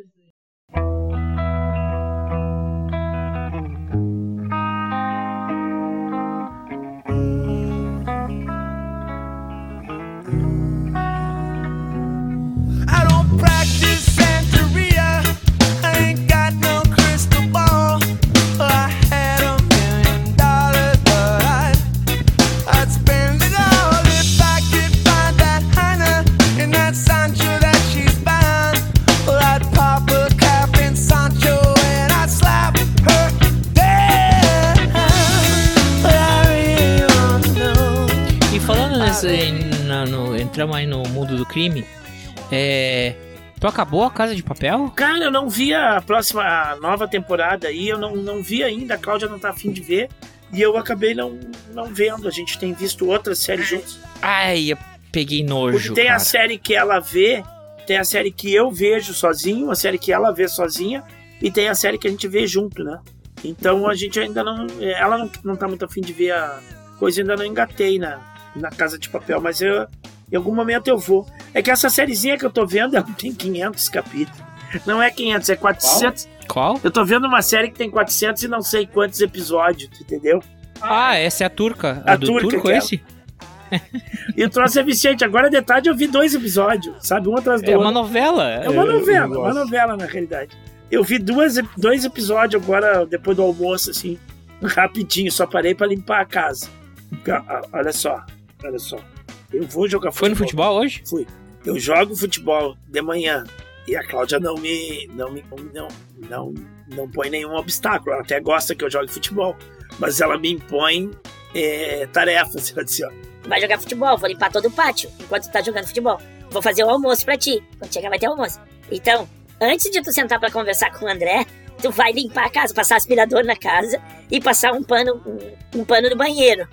Entramos aí no mundo do crime, é. Tu acabou a Casa de Papel? Cara, eu não vi a próxima, a nova temporada aí, eu não, não vi ainda, a Cláudia não tá afim de ver, e eu acabei não, não vendo. A gente tem visto outras séries juntos. Ai, eu peguei nojo. Porque tem cara. a série que ela vê, tem a série que eu vejo sozinho, a série que ela vê sozinha, e tem a série que a gente vê junto, né? Então a gente ainda não. Ela não, não tá muito afim de ver a coisa, ainda não engatei na, na Casa de Papel, mas eu, em algum momento eu vou. É que essa sériezinha que eu tô vendo, ela tem 500 capítulos. Não é 500, é 400. Qual? Eu tô vendo uma série que tem 400 e não sei quantos episódios, entendeu? Ah, essa é a turca. A A, do turca, turco que é- esse? E o troço é viciante. Agora de tarde eu vi dois episódios, sabe? Um atrás do É outro. uma novela. É uma eu novela, uma novela na realidade. Eu vi duas, dois episódios agora, depois do almoço, assim, rapidinho, só parei pra limpar a casa. Ca- Olha só, olha só. Eu vou jogar Foi no futebol hoje? Fui. Eu jogo futebol de manhã e a Cláudia não me. não me. não, não, não põe nenhum obstáculo. Ela até gosta que eu jogue futebol. Mas ela me impõe é, tarefas. Ela disse, ó. Vai jogar futebol, vou limpar todo o pátio enquanto tu tá jogando futebol. Vou fazer o almoço pra ti. Quando chegar vai ter almoço. Então, antes de tu sentar pra conversar com o André, tu vai limpar a casa, passar aspirador na casa e passar um pano, um, um pano no banheiro.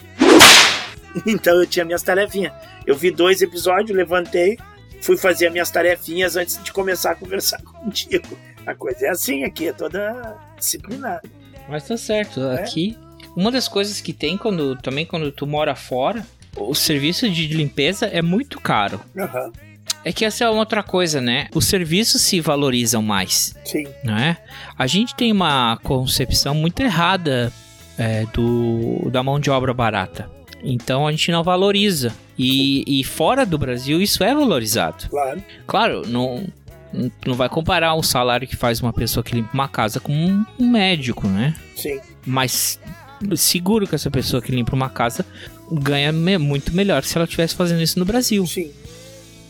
Então eu tinha minhas tarefinhas. Eu vi dois episódios, levantei, fui fazer as minhas tarefinhas antes de começar a conversar contigo. A coisa é assim aqui, é toda disciplinada. Mas tá certo. É? Aqui, uma das coisas que tem quando também quando tu mora fora, o serviço de limpeza é muito caro. Aham, É que essa é outra coisa, né? Os serviços se valorizam mais, sim. né? A gente tem uma concepção muito errada é, do da mão de obra barata. Então a gente não valoriza. E, e fora do Brasil isso é valorizado. Claro. Claro, não, não vai comparar o salário que faz uma pessoa que limpa uma casa com um, médico, né? Sim. Mas seguro que essa pessoa que limpa uma casa ganha muito melhor se ela estivesse fazendo isso no Brasil. Sim.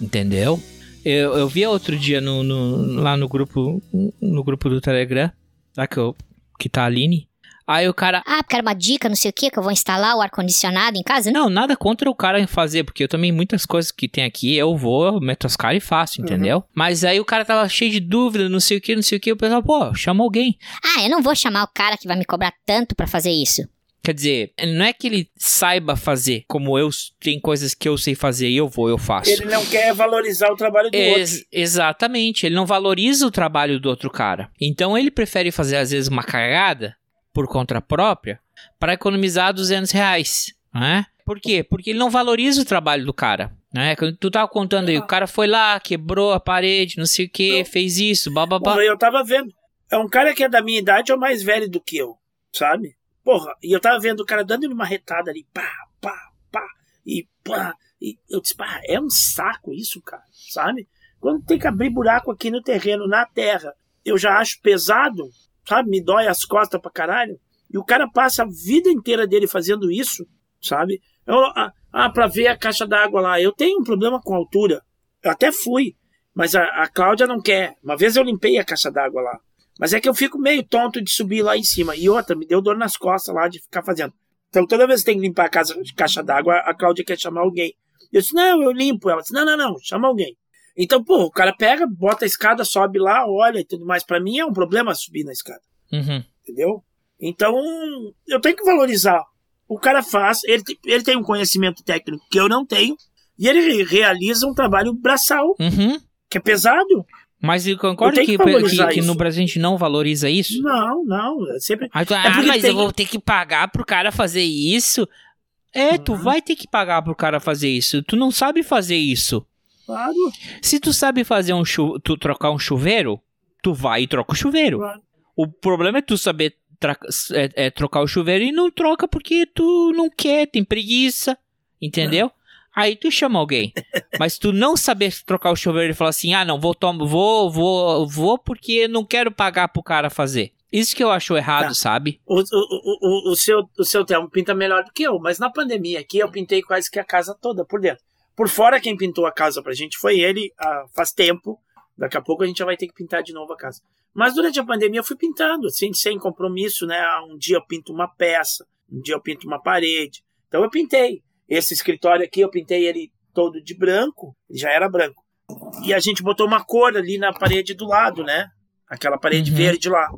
Entendeu? Eu, eu vi outro dia no, no- lá no grupo no grupo do Telegram, lá que, eu, que tá a Aline. Aí o cara. Ah, porque era uma dica, não sei o que, que eu vou instalar o ar-condicionado em casa? Não, nada contra o cara em fazer, porque eu também, muitas coisas que tem aqui, eu vou, meto as caras e faço, entendeu? Mas aí o cara tava cheio de dúvida, não sei o que, não sei o que, o pessoal, pô, chama alguém. Ah, eu não vou chamar o cara que vai me cobrar tanto pra fazer isso. Quer dizer, não é que ele saiba fazer, como eu, tem coisas que eu sei fazer e eu vou, eu faço. Ele não quer valorizar o trabalho do Ex- outro. exatamente, ele não valoriza o trabalho do outro cara. Então ele prefere fazer às vezes uma cagada por conta própria para economizar 200 reais, né? Por quê? Porque ele não valoriza o trabalho do cara. Né? Quando tu tava contando aí, o cara foi lá, quebrou a parede, não sei o que, fez isso, bababá. Eu tava vendo. É um cara que é da minha idade ou mais velho do que eu, sabe? Porra, e eu tava vendo o cara dando uma retada ali, pá, pá, pá, e pá. E eu disse, pá, é um saco isso, cara, sabe? Quando tem que abrir buraco aqui no terreno, na terra, eu já acho pesado, sabe? Me dói as costas pra caralho. E o cara passa a vida inteira dele fazendo isso, sabe? Eu- a- Ah, pra ver a caixa d'água lá. Eu tenho um problema com altura. Eu até fui, mas a, a Cláudia não quer. Uma vez eu limpei a caixa d'água lá. Mas é que eu fico meio tonto de subir lá em cima. E outra, me deu dor nas costas lá de ficar fazendo. Então toda vez que tem que limpar a casa, caixa d'água, a Cláudia quer chamar alguém. Eu disse, não, eu limpo. Ela disse, não, não, não, chama alguém. Então, pô, o cara pega, bota a escada, sobe lá, olha e tudo mais. Pra mim é um problema subir na escada. Uhum. Entendeu? Então, eu tenho que valorizar. O cara faz, ele, ele tem um conhecimento técnico que eu não tenho, e ele realiza um trabalho braçal, Uhum. que é pesado. Mas eu concordo Eu que, que que, no. Brasil a gente não valoriza isso? Não, não, é sempre. Aí tu, ah, mas tem- eu vou ter que pagar pro cara fazer isso? É, tu Uhum. vai ter que pagar pro cara fazer isso. Tu não sabe fazer isso. Claro, Se tu sabe fazer um chu tu trocar um chuveiro, tu vai e troca o chuveiro. claro. O problema é tu saber é- é trocar o chuveiro e não troca porque tu não quer, tem preguiça, entendeu? Aí tu chama alguém. Mas tu não saber trocar o chuveiro e falar assim: "Ah, não, vou vou vou vou porque não quero pagar pro cara fazer". Isso que eu acho errado, Tá. sabe? O, o, o, o, seu, o seu Telmo pinta melhor do que eu, mas na pandemia aqui eu pintei quase que a casa toda por dentro. Por fora, quem pintou a casa pra gente foi ele ah, faz tempo. Daqui a pouco a gente já vai ter que pintar de novo a casa. Mas durante a pandemia eu fui pintando, assim, sem compromisso, né? Ah, Um dia eu pinto uma peça, um dia eu pinto uma parede. Então eu pintei. Esse escritório aqui eu pintei ele todo de branco, ele já era branco. E a gente botou uma cor ali na parede do lado, né? Aquela parede Uhum. verde lá.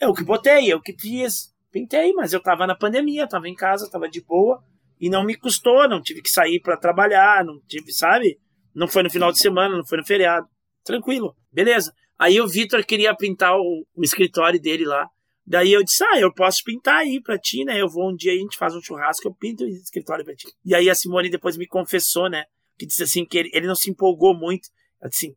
Eu que botei, eu que fiz. Pintei, mas eu tava na pandemia, tava em casa, tava de boa. E não me custou, não tive que sair para trabalhar, não tive, sabe? Não foi no final de semana, não foi no feriado. Tranquilo, beleza. Aí o Vitor queria pintar o, o escritório dele lá. Daí eu disse, ah, eu posso pintar aí pra ti, né? Eu vou um dia, a gente faz um churrasco, eu pinto o escritório pra ti. E aí a Simone depois me confessou, né? Que disse assim, que ele, ele não se empolgou muito. Ela disse assim,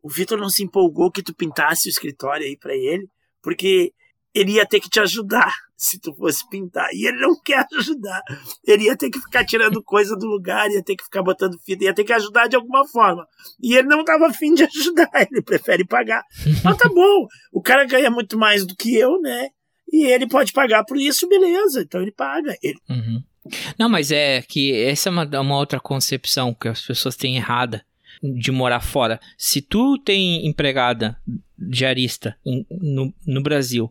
o Vitor não se empolgou que tu pintasse o escritório aí pra ele, porque ele ia ter que te ajudar se tu fosse pintar. E ele não quer ajudar. Ele ia ter que ficar tirando coisa do lugar, ia ter que ficar botando fita, ia ter que ajudar de alguma forma. E ele não tava afim de ajudar, ele prefere pagar. Mas tá bom, o cara ganha muito mais do que eu, né? E ele pode pagar por isso, beleza. Então ele paga. Ele, Uhum. Não, mas é que essa é uma, uma outra concepção que as pessoas têm errada de morar fora. Se tu tem empregada diarista em- no, no Brasil,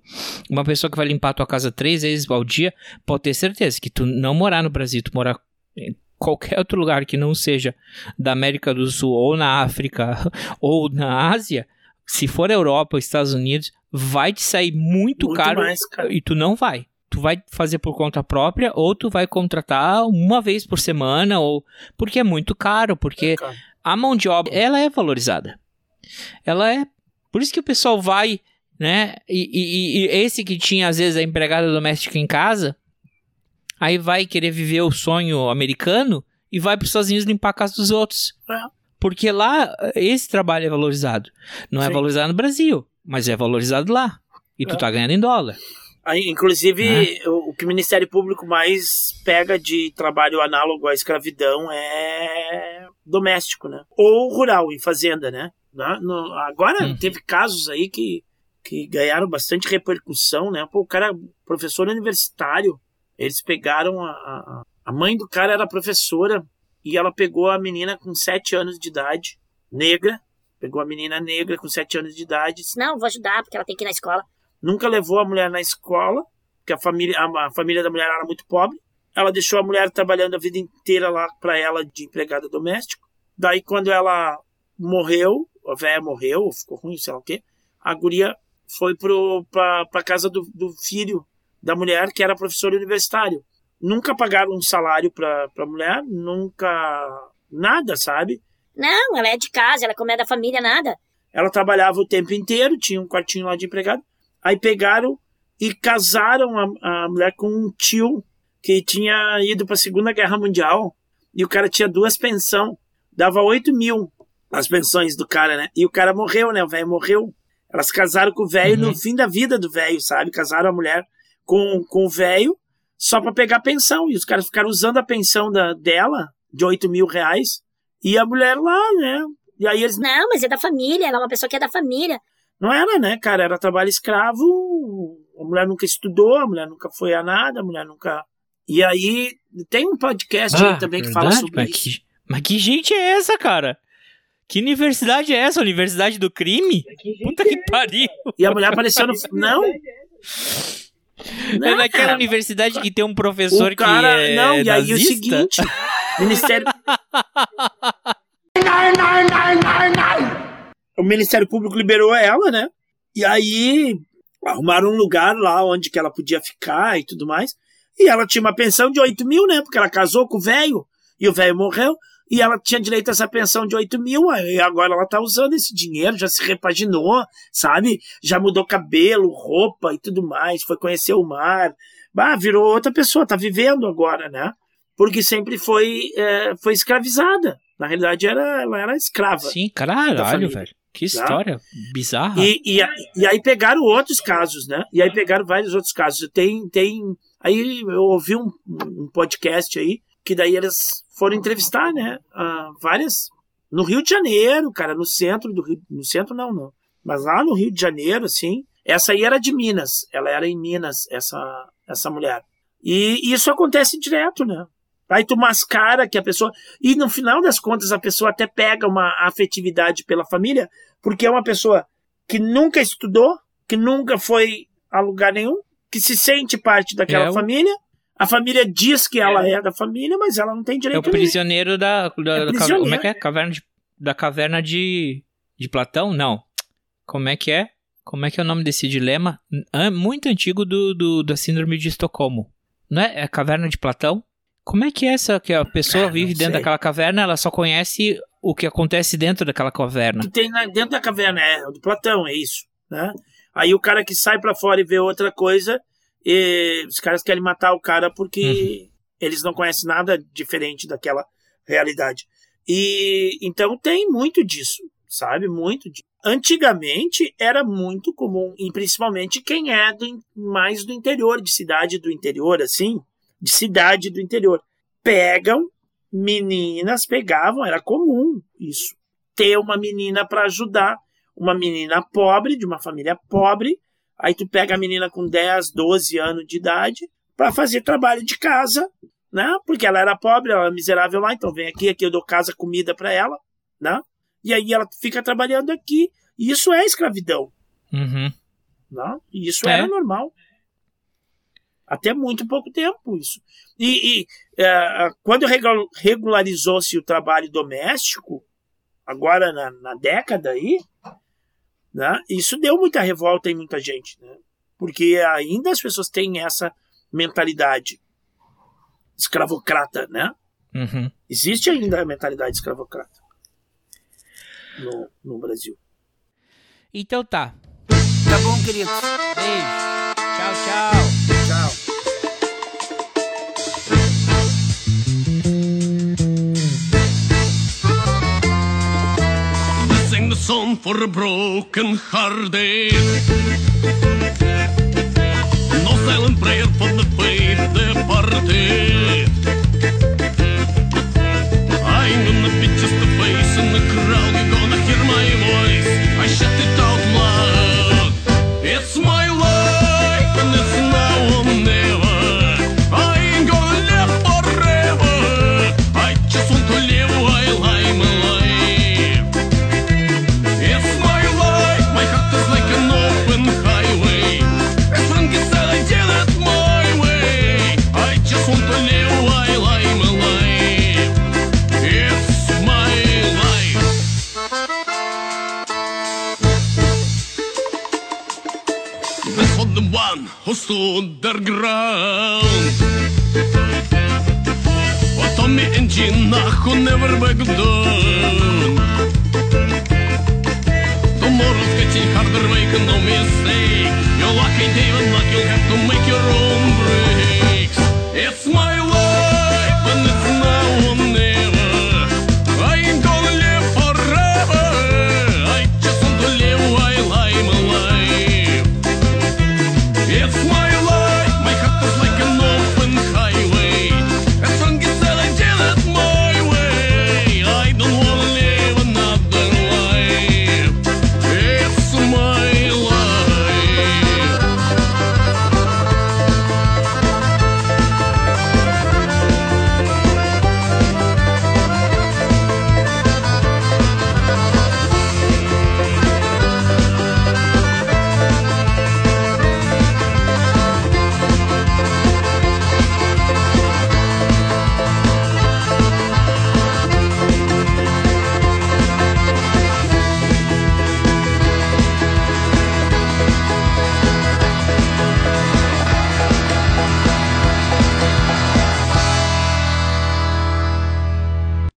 uma pessoa que vai limpar a tua casa três vezes ao dia, pode ter certeza que tu não morar no Brasil, tu morar em qualquer outro lugar que não seja da América do Sul ou na África ou na Ásia, se for Europa ou Estados Unidos, vai te sair muito, Muito caro mais caro. e tu não vai. Tu vai fazer por conta própria ou tu vai contratar uma vez por semana ou porque é muito caro, porque cara, a mão de obra ela é valorizada. Ela é por isso que o pessoal vai, né? E, e- e esse que tinha às vezes a empregada doméstica em casa, aí vai querer viver o sonho americano e vai para os Estados Unidos limpar a casa dos outros. É. Porque lá esse trabalho é valorizado. Não é Sim. valorizado no Brasil, mas é valorizado lá. E tu É. tá ganhando em dólar. Inclusive, Né? o, que o Ministério Público mais pega de trabalho análogo à escravidão é doméstico, né? Ou rural, em fazenda, né? Na- no- agora Hum. teve casos aí que, que ganharam bastante repercussão, né? Pô, o cara, professor universitário, eles pegaram a, a, a mãe do cara era professora e ela pegou a menina com 7 anos de idade, negra, pegou a menina negra com 7 anos de idade, disse, Não, vou ajudar, porque ela tem que ir na escola. Nunca levou a mulher na escola, porque a família, a, a família da mulher era muito pobre. Ela deixou a mulher trabalhando a vida inteira lá para ela de empregada doméstica. Daí, quando ela morreu, a velha morreu, ou ficou ruim, sei lá o quê, a guria foi pro, pra, pra casa do, do filho da mulher, que era professor universitário. Nunca pagaram um salário pra, pra mulher, nunca. nada, sabe? Não, ela é de casa, ela é como é da família, nada. Ela trabalhava o tempo inteiro, tinha um quartinho lá de empregado. Aí pegaram e casaram a, a mulher com um tio que tinha ido para a Segunda Guerra Mundial. E o cara tinha duas pensões. Dava 8 mil as pensões do cara, né? E o cara morreu, né? O velho morreu. Elas casaram com o velho Uhum. no fim da vida do velho, sabe? Casaram a mulher com, com o velho só para pegar pensão. E os caras ficaram usando a pensão da, dela, de 8 mil reais, e a mulher lá, né? E aí eles Não, mas é da família, ela é uma pessoa que é da família. Não era, né, cara? Era trabalho escravo. A mulher nunca estudou, a mulher nunca foi a nada, a mulher nunca. E aí tem um podcast aí também que fala Ah, verdade? sobre mas isso. Que, mas que gente é essa, cara? Que universidade é essa? Universidade do crime? Puta que pariu. E a mulher apareceu no. Não! é Não, naquela cara. universidade que tem um professor o cara, que é não, e aí o seguinte, Ministério O Ministério Público liberou ela, né? E aí arrumaram um lugar lá onde que ela podia ficar e tudo mais. E ela tinha uma pensão de 8 mil, né? Porque ela casou com o velho e o velho morreu. E ela tinha direito a essa pensão de 8 mil, aí agora ela tá usando esse dinheiro, já se repaginou, sabe? Já mudou cabelo, roupa e tudo mais, foi conhecer o mar. Bah, virou outra pessoa, tá vivendo agora, né? Porque sempre foi, é, foi escravizada. Na realidade, era, ela era escrava. Sim, caralho, velho. Que história bizarra. E, e, e aí pegaram outros casos, né? E aí pegaram vários outros casos. Tem, tem. Aí eu ouvi um, um podcast aí, que daí eles foram entrevistar, né? ah, várias. No Rio de Janeiro, cara, no centro do Rio. No centro não, não. Mas lá no Rio de Janeiro, assim. Essa aí era de Minas. Ela era em Minas, essa, essa mulher. E isso acontece direto, né? Aí tu mascara que a pessoa. E no final das contas, a pessoa até pega uma afetividade pela família, porque é uma pessoa que nunca estudou, que nunca foi a lugar nenhum, que se sente parte daquela É família. A família diz que ela é da família, mas ela não tem É o direito a prisioneiro da. da- da prisioneiro. como é que é? Caverna de, da caverna de. de Platão? Não. Como é que é? Como é que é o nome desse dilema? É muito antigo do, do- da Síndrome de Estocolmo. Não é? É a caverna de Platão? Como é que é essa que a pessoa Cara, vive dentro sei. daquela caverna, ela só conhece o que acontece dentro daquela caverna? que tem dentro da caverna, é o do Platão, é isso, né? Aí o cara que sai pra fora e vê outra coisa, os caras querem matar o cara porque eles não conhecem nada diferente daquela realidade. E então tem muito disso, sabe? Muito disso. Antigamente era muito comum, e principalmente quem é do, mais do interior, de cidade do interior, assim, de cidade do interior. Pegam meninas, pegavam, era comum isso ter uma menina para ajudar, uma menina pobre, de uma família pobre. Aí tu pega a menina com 10, 12 anos de idade para fazer trabalho de casa, né? Porque ela era pobre, ela era miserável lá, então vem aqui, aqui eu dou casa, comida para ela, né? E aí ela fica trabalhando aqui. E isso é escravidão, Uhum. né? E isso É. era normal. Até muito pouco tempo isso. E, e, é, quando regu- regularizou-se o trabalho doméstico, agora na, na década aí, né, isso deu muita revolta em muita gente, né? Porque ainda as pessoas têm essa mentalidade escravocrata, né? Uhum. Existe ainda a mentalidade escravocrata no, no Brasil. Então tá. Tá bom, querido. Beijo. Tchau. Tchau. als onverbroken broken Nog No silent prayer voor de vijfde partij. underground. Och Tommy Engina, och never back down. Tomorrow's getting harder, make no mistake. Your lucky ain't even luck, you'll have to make your own break.